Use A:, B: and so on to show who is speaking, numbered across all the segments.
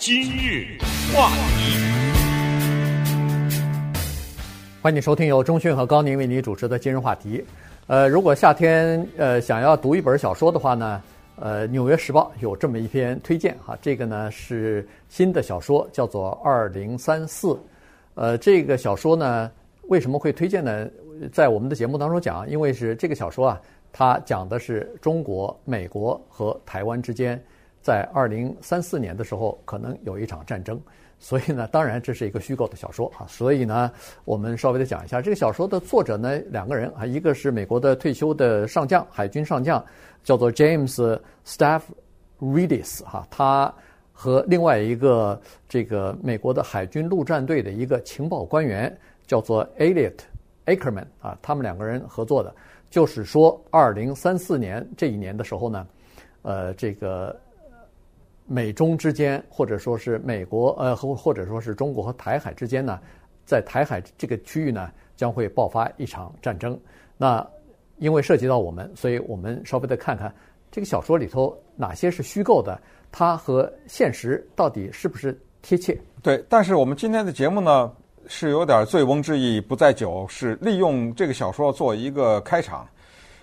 A: 今日话题，
B: 欢迎收听由钟讯和高宁为你主持的今日话题。呃，如果夏天呃想要读一本小说的话呢，呃，《纽约时报》有这么一篇推荐哈，这个呢是新的小说，叫做《二零三四》。呃，这个小说呢为什么会推荐呢？在我们的节目当中讲，因为是这个小说啊，它讲的是中国、美国和台湾之间。在二零三四年的时候，可能有一场战争，所以呢，当然这是一个虚构的小说啊。所以呢，我们稍微的讲一下这个小说的作者呢，两个人啊，一个是美国的退休的上将，海军上将，叫做 James Stavridis 哈，他和另外一个这个美国的海军陆战队的一个情报官员，叫做 Elliot Ackerman 啊，他们两个人合作的，就是说二零三四年这一年的时候呢，呃，这个。美中之间，或者说是美国呃，或或者说是中国和台海之间呢，在台海这个区域呢，将会爆发一场战争。那因为涉及到我们，所以我们稍微的看看这个小说里头哪些是虚构的，它和现实到底是不是贴切？
C: 对，但是我们今天的节目呢，是有点醉翁之意不在酒，是利用这个小说做一个开场。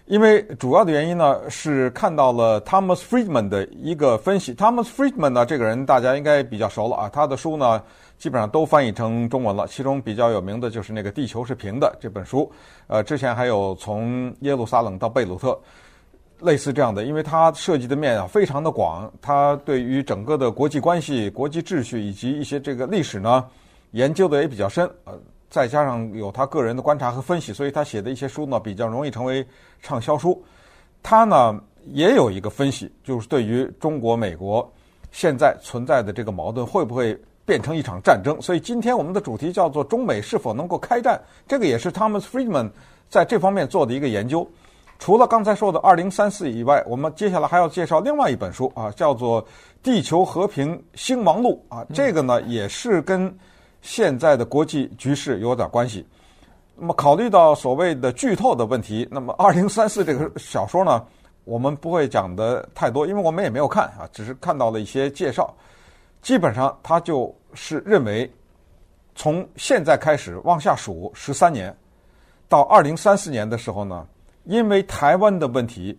C: 因为主要的原因呢，是看到了 Thomas Friedman 的一个分析。Thomas Friedman 呢，这个人大家应该比较熟了啊，他的书呢基本上都翻译成中文了。其中比较有名的就是那个《地球是平的》这本书。呃，之前还有从耶路撒冷到贝鲁特，类似这样的。因为他涉及的面啊非常的广，他对于整个的国际关系、国际秩序以及一些这个历史呢研究的也比较深。呃。再加上有他个人的观察和分析，所以他写的一些书呢比较容易成为畅销书。他呢也有一个分析，就是对于中国、美国现在存在的这个矛盾会不会变成一场战争。所以今天我们的主题叫做“中美是否能够开战”，这个也是 Thomas Friedman 在这方面做的一个研究。除了刚才说的二零三四以外，我们接下来还要介绍另外一本书啊，叫做《地球和平兴亡录》啊，这个呢也是跟。现在的国际局势有点关系。那么，考虑到所谓的剧透的问题，那么《二零三四》这个小说呢，我们不会讲的太多，因为我们也没有看啊，只是看到了一些介绍。基本上，他就是认为，从现在开始往下数十三年，到二零三四年的时候呢，因为台湾的问题，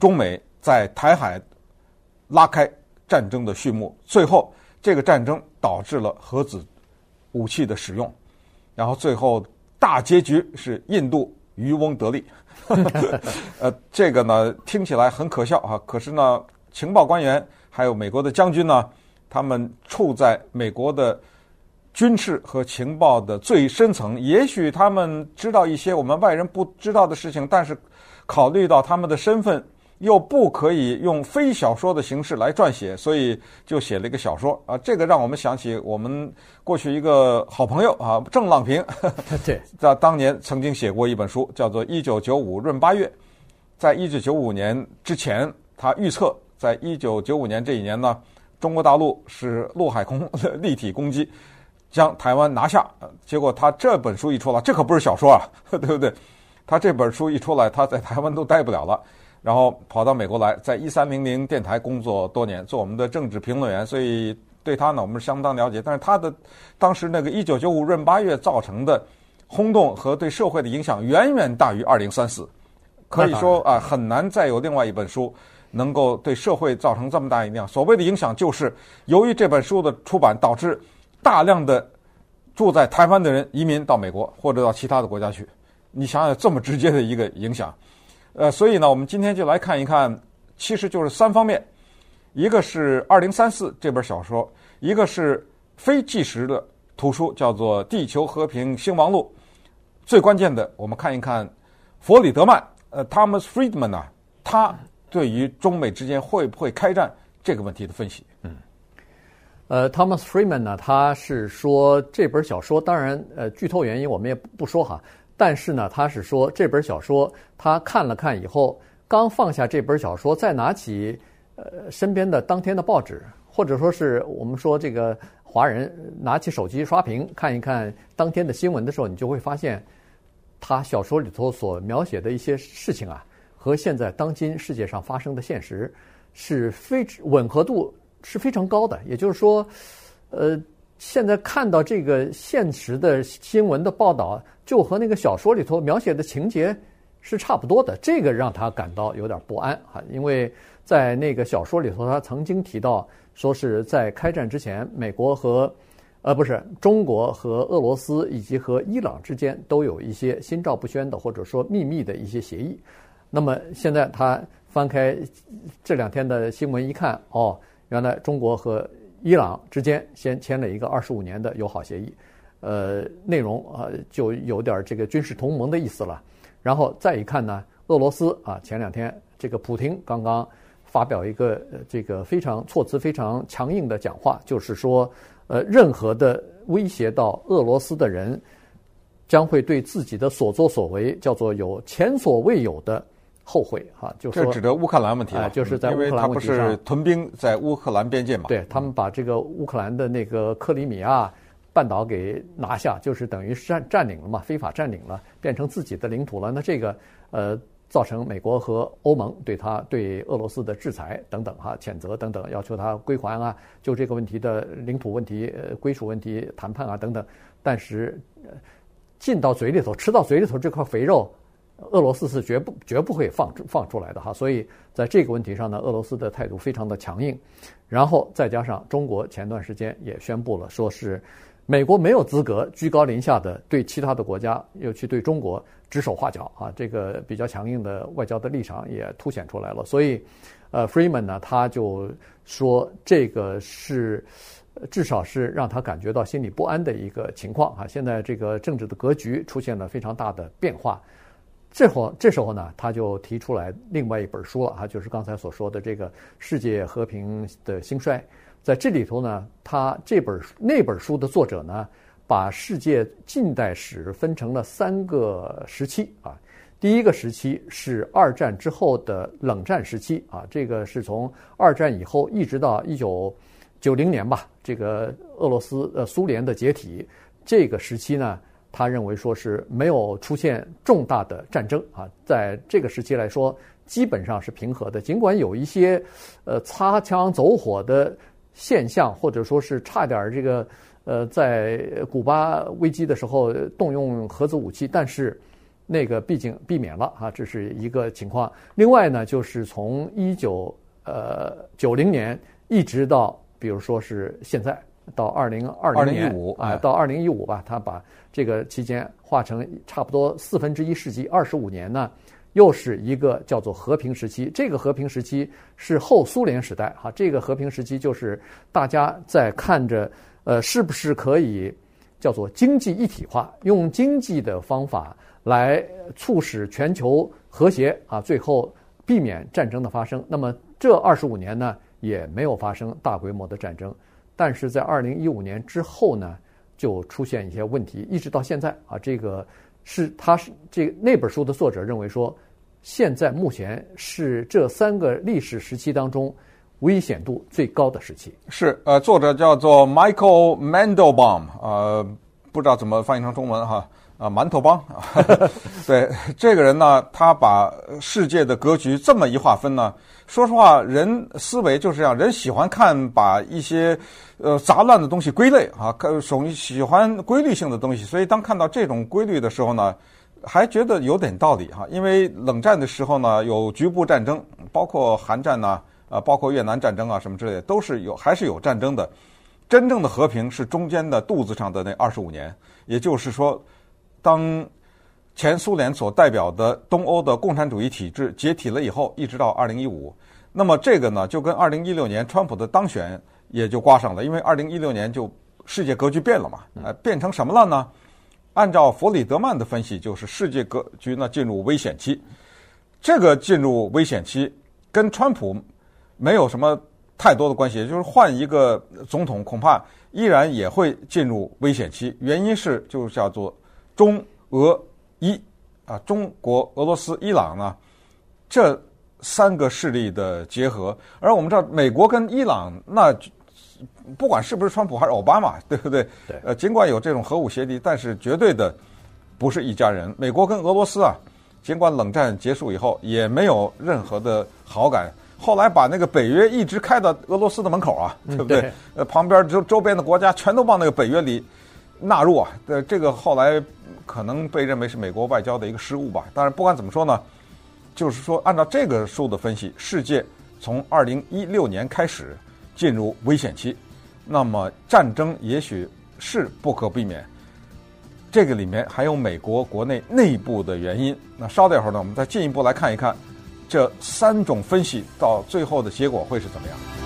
C: 中美在台海拉开战争的序幕，最后这个战争导致了核子。武器的使用，然后最后大结局是印度渔翁得利。呃，这个呢听起来很可笑啊，可是呢，情报官员还有美国的将军呢，他们处在美国的军事和情报的最深层，也许他们知道一些我们外人不知道的事情，但是考虑到他们的身份。又不可以用非小说的形式来撰写，所以就写了一个小说啊。这个让我们想起我们过去一个好朋友啊，郑浪平，
B: 对，
C: 在当年曾经写过一本书，叫做《一九九五闰八月》。在一九九五年之前，他预测在一九九五年这一年呢，中国大陆是陆海空立体攻击，将台湾拿下。结果他这本书一出来，这可不是小说啊，对不对？他这本书一出来，他在台湾都待不了了。然后跑到美国来，在一三零零电台工作多年，做我们的政治评论员，所以对他呢，我们是相当了解。但是他的当时那个一九九五闰八月造成的轰动和对社会的影响，远远大于二零三四。可以说啊，很难再有另外一本书能够对社会造成这么大影响。所谓的影响，就是由于这本书的出版，导致大量的住在台湾的人移民到美国或者到其他的国家去。你想想，这么直接的一个影响。呃，所以呢，我们今天就来看一看，其实就是三方面，一个是《二零三四》这本小说，一个是非纪实的图书，叫做《地球和平兴亡录》。最关键的，我们看一看弗里德曼，呃，Thomas Friedman 呢，他对于中美之间会不会开战这个问题的分析。
B: 嗯，呃，Thomas Friedman 呢，他是说这本小说，当然，呃，剧透原因我们也不说哈。但是呢，他是说这本小说他看了看以后，刚放下这本小说，再拿起呃身边的当天的报纸，或者说是我们说这个华人拿起手机刷屏看一看当天的新闻的时候，你就会发现，他小说里头所描写的一些事情啊，和现在当今世界上发生的现实是非吻合度是非常高的。也就是说，呃，现在看到这个现实的新闻的报道，就和那个小说里头描写的情节是差不多的，这个让他感到有点不安啊，因为在那个小说里头，他曾经提到说是在开战之前，美国和呃不是中国和俄罗斯以及和伊朗之间都有一些心照不宣的或者说秘密的一些协议。那么现在他翻开这两天的新闻一看，哦，原来中国和伊朗之间先签了一个二十五年的友好协议，呃，内容啊就有点这个军事同盟的意思了。然后再一看呢，俄罗斯啊，前两天这个普京刚刚发表一个这个非常措辞非常强硬的讲话，就是说，呃，任何的威胁到俄罗斯的人，将会对自己的所作所为叫做有前所未有的后悔哈。就说
C: 这指的乌克兰问题啊，
B: 就是在乌克兰问题上，
C: 因为他不是屯兵在乌克兰边界嘛？
B: 对，他们把这个乌克兰的那个克里米亚。半岛给拿下，就是等于占占领了嘛，非法占领了，变成自己的领土了。那这个呃，造成美国和欧盟对他对俄罗斯的制裁等等哈，谴责等等，要求他归还啊，就这个问题的领土问题、呃、归属问题谈判啊等等。但是进到嘴里头，吃到嘴里头这块肥肉，俄罗斯是绝不绝不会放放出来的哈。所以在这个问题上呢，俄罗斯的态度非常的强硬。然后再加上中国前段时间也宣布了，说是。美国没有资格居高临下的对其他的国家，尤其对中国指手画脚啊！这个比较强硬的外交的立场也凸显出来了。所以，呃，Freeman 呢，他就说这个是至少是让他感觉到心里不安的一个情况啊！现在这个政治的格局出现了非常大的变化。这会这时候呢，他就提出来另外一本书了啊，就是刚才所说的这个《世界和平的兴衰》。在这里头呢，他这本那本书的作者呢，把世界近代史分成了三个时期啊。第一个时期是二战之后的冷战时期啊，这个是从二战以后一直到一九九零年吧，这个俄罗斯呃苏联的解体这个时期呢，他认为说是没有出现重大的战争啊，在这个时期来说基本上是平和的，尽管有一些呃擦枪走火的。现象，或者说是差点这个，呃，在古巴危机的时候动用核子武器，但是那个毕竟避免了啊，这是一个情况。另外呢，就是从一九呃九零年一直到，比如说是现在到二零二零年啊，到二零一五吧，他把这个期间划成差不多四分之一世纪，二十五年呢。又是一个叫做和平时期，这个和平时期是后苏联时代哈，这个和平时期就是大家在看着，呃，是不是可以叫做经济一体化，用经济的方法来促使全球和谐啊，最后避免战争的发生。那么这二十五年呢，也没有发生大规模的战争，但是在二零一五年之后呢，就出现一些问题，一直到现在啊，这个。是，他是这那本书的作者认为说，现在目前是这三个历史时期当中危险度最高的时期。
C: 是，呃，作者叫做 Michael Mandelbaum，呃，不知道怎么翻译成中文哈，啊，馒头帮。对，这个人呢，他把世界的格局这么一划分呢。说实话，人思维就是这样，人喜欢看把一些呃杂乱的东西归类啊，属于喜欢规律性的东西。所以当看到这种规律的时候呢，还觉得有点道理哈。因为冷战的时候呢，有局部战争，包括韩战呐，啊，包括越南战争啊什么之类的，都是有还是有战争的。真正的和平是中间的肚子上的那二十五年，也就是说，当。前苏联所代表的东欧的共产主义体制解体了以后，一直到二零一五，那么这个呢，就跟二零一六年川普的当选也就挂上了，因为二零一六年就世界格局变了嘛，呃，变成什么了呢？按照弗里德曼的分析，就是世界格局呢进入危险期。这个进入危险期跟川普没有什么太多的关系，也就是换一个总统，恐怕依然也会进入危险期。原因是就叫做中俄。一啊，中国、俄罗斯、伊朗呢，这三个势力的结合，而我们知道，美国跟伊朗那不管是不是川普还是奥巴马，对不对？
B: 对。
C: 呃，尽管有这种核武协议，但是绝对的不是一家人。美国跟俄罗斯啊，尽管冷战结束以后也没有任何的好感，后来把那个北约一直开到俄罗斯的门口啊，对不对？
B: 对
C: 呃，旁边周周边的国家全都往那个北约里纳入啊。呃，这个后来可能被认为是美国外交的一个失误吧。但是，不管怎么说呢，就是说按照这个书的分析，世界从二零一六年开始进入危险期，那么战争也许是不可避免。这个里面还有美国国内内部的原因。那稍等一会儿呢，我们再进一步来看一看。这三种分析到最后的结果会是怎
A: 么样？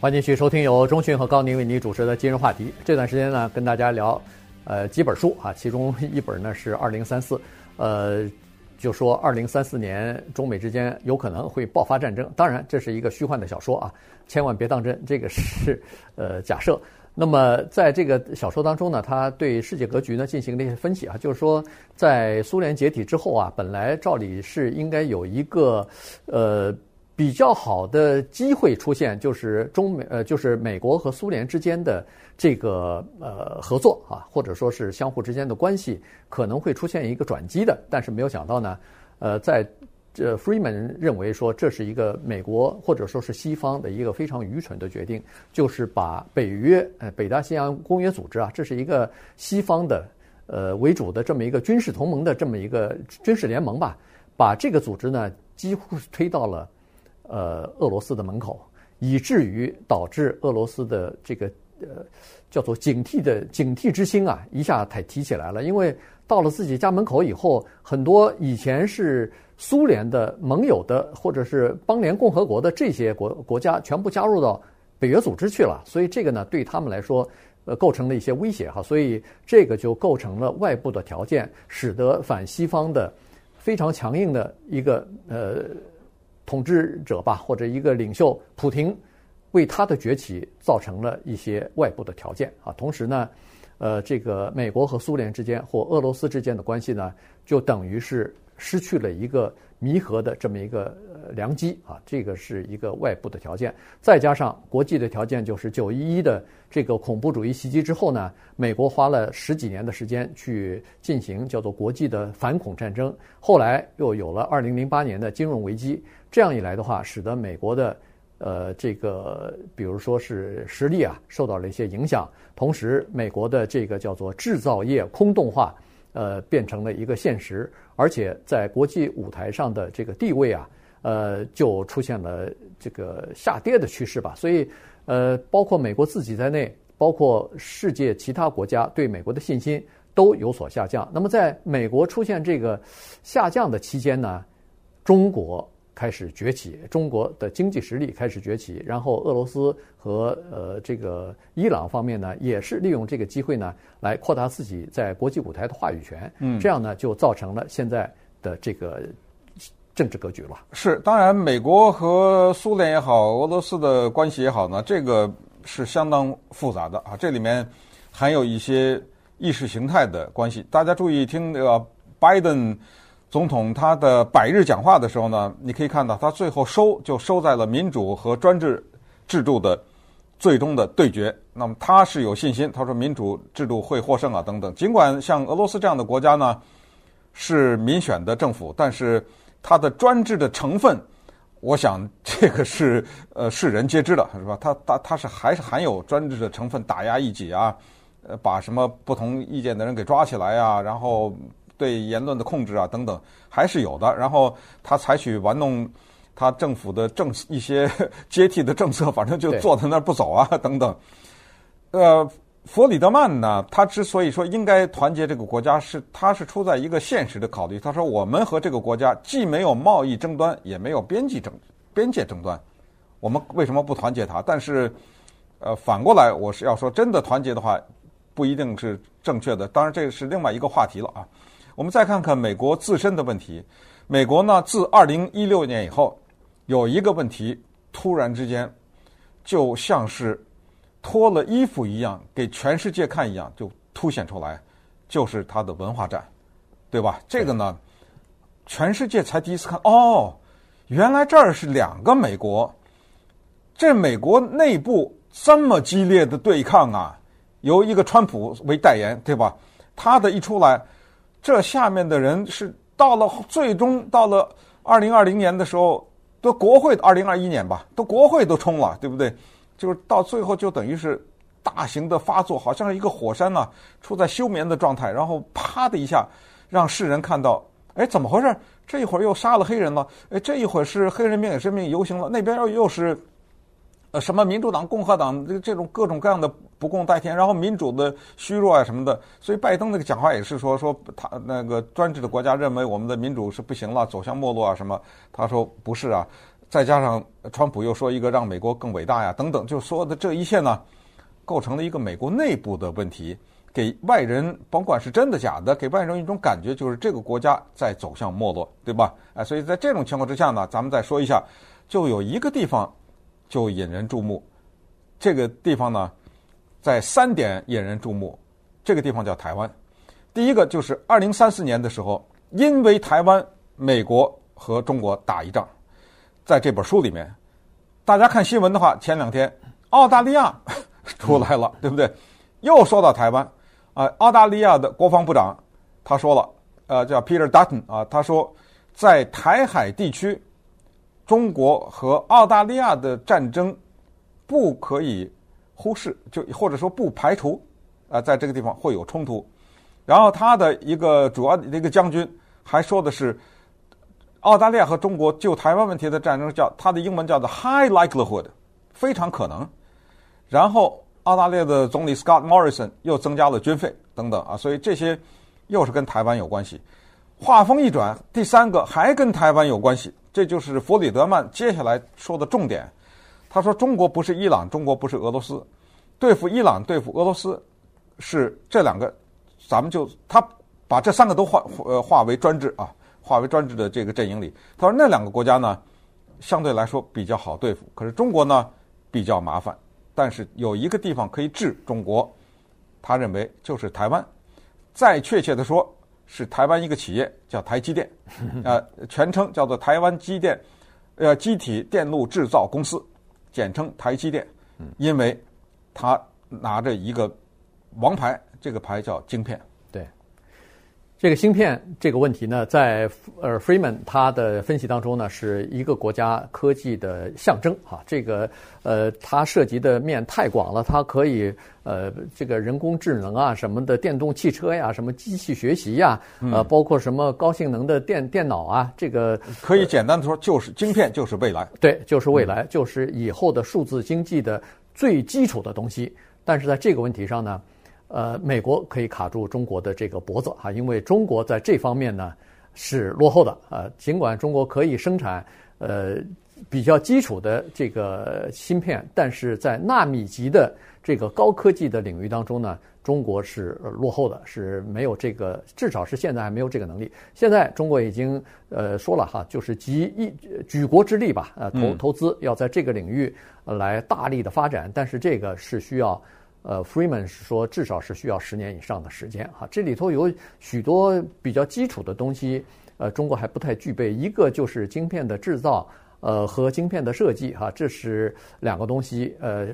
B: 欢迎继续收听由中讯和高宁为您主持的今日话题。这段时间呢，跟大家聊呃几本书啊，其中一本呢是《二零三四》，呃，就说二零三四年中美之间有可能会爆发战争。当然，这是一个虚幻的小说啊，千万别当真，这个是呃假设。那么，在这个小说当中呢，他对世界格局呢进行了一些分析啊，就是说，在苏联解体之后啊，本来照理是应该有一个呃比较好的机会出现，就是中美呃就是美国和苏联之间的这个呃合作啊，或者说是相互之间的关系可能会出现一个转机的，但是没有想到呢，呃，在。这 Freeman 认为说，这是一个美国或者说是西方的一个非常愚蠢的决定，就是把北约呃北大西洋公约组织啊，这是一个西方的呃为主的这么一个军事同盟的这么一个军事联盟吧，把这个组织呢几乎推到了呃俄罗斯的门口，以至于导致俄罗斯的这个呃叫做警惕的警惕之心啊一下才提起来了，因为到了自己家门口以后，很多以前是。苏联的盟友的或者是邦联共和国的这些国国家全部加入到北约组织去了，所以这个呢对他们来说，呃，构成了一些威胁哈，所以这个就构成了外部的条件，使得反西方的非常强硬的一个呃统治者吧，或者一个领袖普廷，为他的崛起造成了一些外部的条件啊。同时呢，呃，这个美国和苏联之间或俄罗斯之间的关系呢，就等于是。失去了一个弥合的这么一个良机啊，这个是一个外部的条件，再加上国际的条件，就是九一一的这个恐怖主义袭击之后呢，美国花了十几年的时间去进行叫做国际的反恐战争，后来又有了二零零八年的金融危机，这样一来的话，使得美国的呃这个比如说是实力啊受到了一些影响，同时美国的这个叫做制造业空洞化。呃，变成了一个现实，而且在国际舞台上的这个地位啊，呃，就出现了这个下跌的趋势吧。所以，呃，包括美国自己在内，包括世界其他国家对美国的信心都有所下降。那么，在美国出现这个下降的期间呢，中国。开始崛起，中国的经济实力开始崛起，然后俄罗斯和呃这个伊朗方面呢，也是利用这个机会呢，来扩大自己在国际舞台的话语权。嗯，这样呢，就造成了现在的这个政治格局了。
C: 是，当然，美国和苏联也好，俄罗斯的关系也好呢，这个是相当复杂的啊，这里面还有一些意识形态的关系。大家注意听那个拜登。总统他的百日讲话的时候呢，你可以看到他最后收就收在了民主和专制制度的最终的对决。那么他是有信心，他说民主制度会获胜啊等等。尽管像俄罗斯这样的国家呢是民选的政府，但是它的专制的成分，我想这个是呃世人皆知的，是吧？他他他是还是含有专制的成分，打压异己啊，呃，把什么不同意见的人给抓起来啊，然后。对言论的控制啊，等等，还是有的。然后他采取玩弄他政府的政一些 接替的政策，反正就坐在那儿不走啊，等等。呃，弗里德曼呢，他之所以说应该团结这个国家，是他是出在一个现实的考虑。他说，我们和这个国家既没有贸易争端，也没有边际争边界争端，我们为什么不团结他？但是，呃，反过来，我是要说，真的团结的话，不一定是正确的。当然，这是另外一个话题了啊。我们再看看美国自身的问题。美国呢，自二零一六年以后，有一个问题突然之间，就像是脱了衣服一样，给全世界看一样，就凸显出来，就是它的文化战，对吧？这个呢，全世界才第一次看，哦，原来这儿是两个美国，这美国内部这么激烈的对抗啊，由一个川普为代言，对吧？他的一出来，这下面的人是到了最终到了二零二零年的时候，都国会二零二一年吧，都国会都冲了，对不对？就是到最后就等于是大型的发作，好像是一个火山呢、处在休眠的状态，然后啪的一下，让世人看到，哎，怎么回事？这一会儿又杀了黑人了，哎，这一会儿是黑人命也是命游行了，那边又又是。呃，什么民主党、共和党这这种各种各样的不共戴天，然后民主的虚弱啊什么的，所以拜登那个讲话也是说说他那个专制的国家认为我们的民主是不行了，走向没落啊什么，他说不是啊，再加上川普又说一个让美国更伟大呀等等，就说的这一切呢，构成了一个美国内部的问题，给外人甭管是真的假的，给外人一种感觉就是这个国家在走向没落，对吧？哎，所以在这种情况之下呢，咱们再说一下，就有一个地方。就引人注目，这个地方呢，在三点引人注目。这个地方叫台湾。第一个就是二零三四年的时候，因为台湾，美国和中国打一仗。在这本书里面，大家看新闻的话，前两天澳大利亚 出来了，对不对？又说到台湾啊，澳大利亚的国防部长他说了，呃，叫 Peter Dutton 啊，他说在台海地区。中国和澳大利亚的战争不可以忽视，就或者说不排除啊、在这个地方会有冲突。然后他的一个主要的一个将军还说的是，澳大利亚和中国就台湾问题的战争叫他的英文叫做 high likelihood，非常可能。然后澳大利亚的总理 Scott Morrison 又增加了军费等等啊，所以这些又是跟台湾有关系。话锋一转，第三个还跟台湾有关系。这就是弗里德曼接下来说的重点。他说：“中国不是伊朗，中国不是俄罗斯，对付伊朗、对付俄罗斯是这两个，咱们就他把这三个都划呃划为专制啊，划为专制的这个阵营里。他说那两个国家呢，相对来说比较好对付，可是中国呢比较麻烦。但是有一个地方可以治中国，他认为就是台湾。再确切的说。”是台湾一个企业叫台积电，呃，全称叫做台湾机电，呃，机体电路制造公司，简称台积电，因为他拿着一个王牌，这个牌叫晶片。
B: 这个芯片这个问题呢，在呃 Freeman 他的分析当中呢，是一个国家科技的象征哈。这个呃，它涉及的面太广了，它可以呃，这个人工智能啊什么的，电动汽车呀，什么机器学习呀，呃，包括什么高性能的电电脑啊，这个
C: 可以简单的说，就是晶片就是未来。
B: 对，就是未来，就是以后的数字经济的最基础的东西。但是在这个问题上呢，呃，美国可以卡住中国的这个脖子哈，因为中国在这方面呢是落后的啊。尽管中国可以生产呃比较基础的这个芯片，但是在纳米级的这个高科技的领域当中呢，中国是落后的，是没有这个，至少是现在还没有这个能力。现在中国已经呃说了哈，就是集一举国之力吧，呃投投资要在这个领域来大力的发展，但是这个是需要。呃，Freeman 是说，至少是需要十年以上的时间哈。这里头有许多比较基础的东西，呃，中国还不太具备。一个就是晶片的制造，呃，和晶片的设计哈，这是两个东西，呃。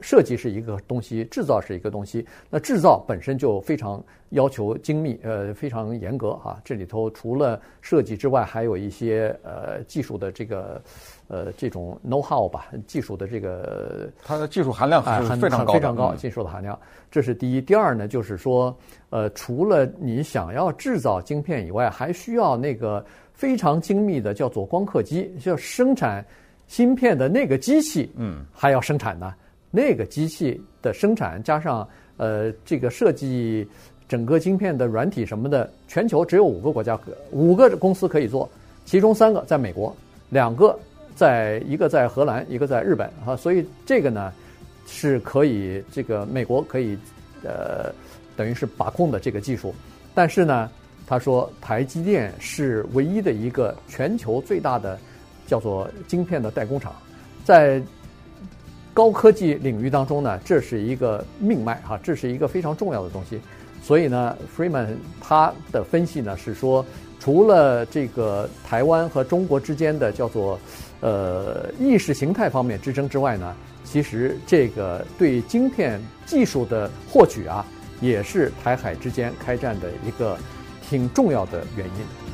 B: 设计是一个东西，制造是一个东西。那制造本身就非常要求精密，呃，非常严格哈、啊。这里头除了设计之外，还有一些呃技术的这个呃这种 know how 吧，技术的这个
C: 它的技术含量是非常高、
B: 哎、非常高，技术的含量。这是第一。第二呢，就是说，呃，除了你想要制造晶片以外，还需要那个非常精密的叫做光刻机，就生产芯片的那个机器，嗯，还要生产呢。那个机器的生产加上呃这个设计整个晶片的软体什么的，全球只有五个国家五个公司可以做，其中三个在美国，两个在一个在荷兰，一个在日本啊，所以这个呢是可以这个美国可以呃等于是把控的这个技术，但是呢他说台积电是唯一的一个全球最大的叫做晶片的代工厂，在。高科技领域当中呢，这是一个命脉哈，这是一个非常重要的东西。所以呢，Freeman 他的分析呢是说，除了这个台湾和中国之间的叫做呃意识形态方面之争之外呢，其实这个对晶片技术的获取啊，也是台海之间开战的一个挺重要的原因。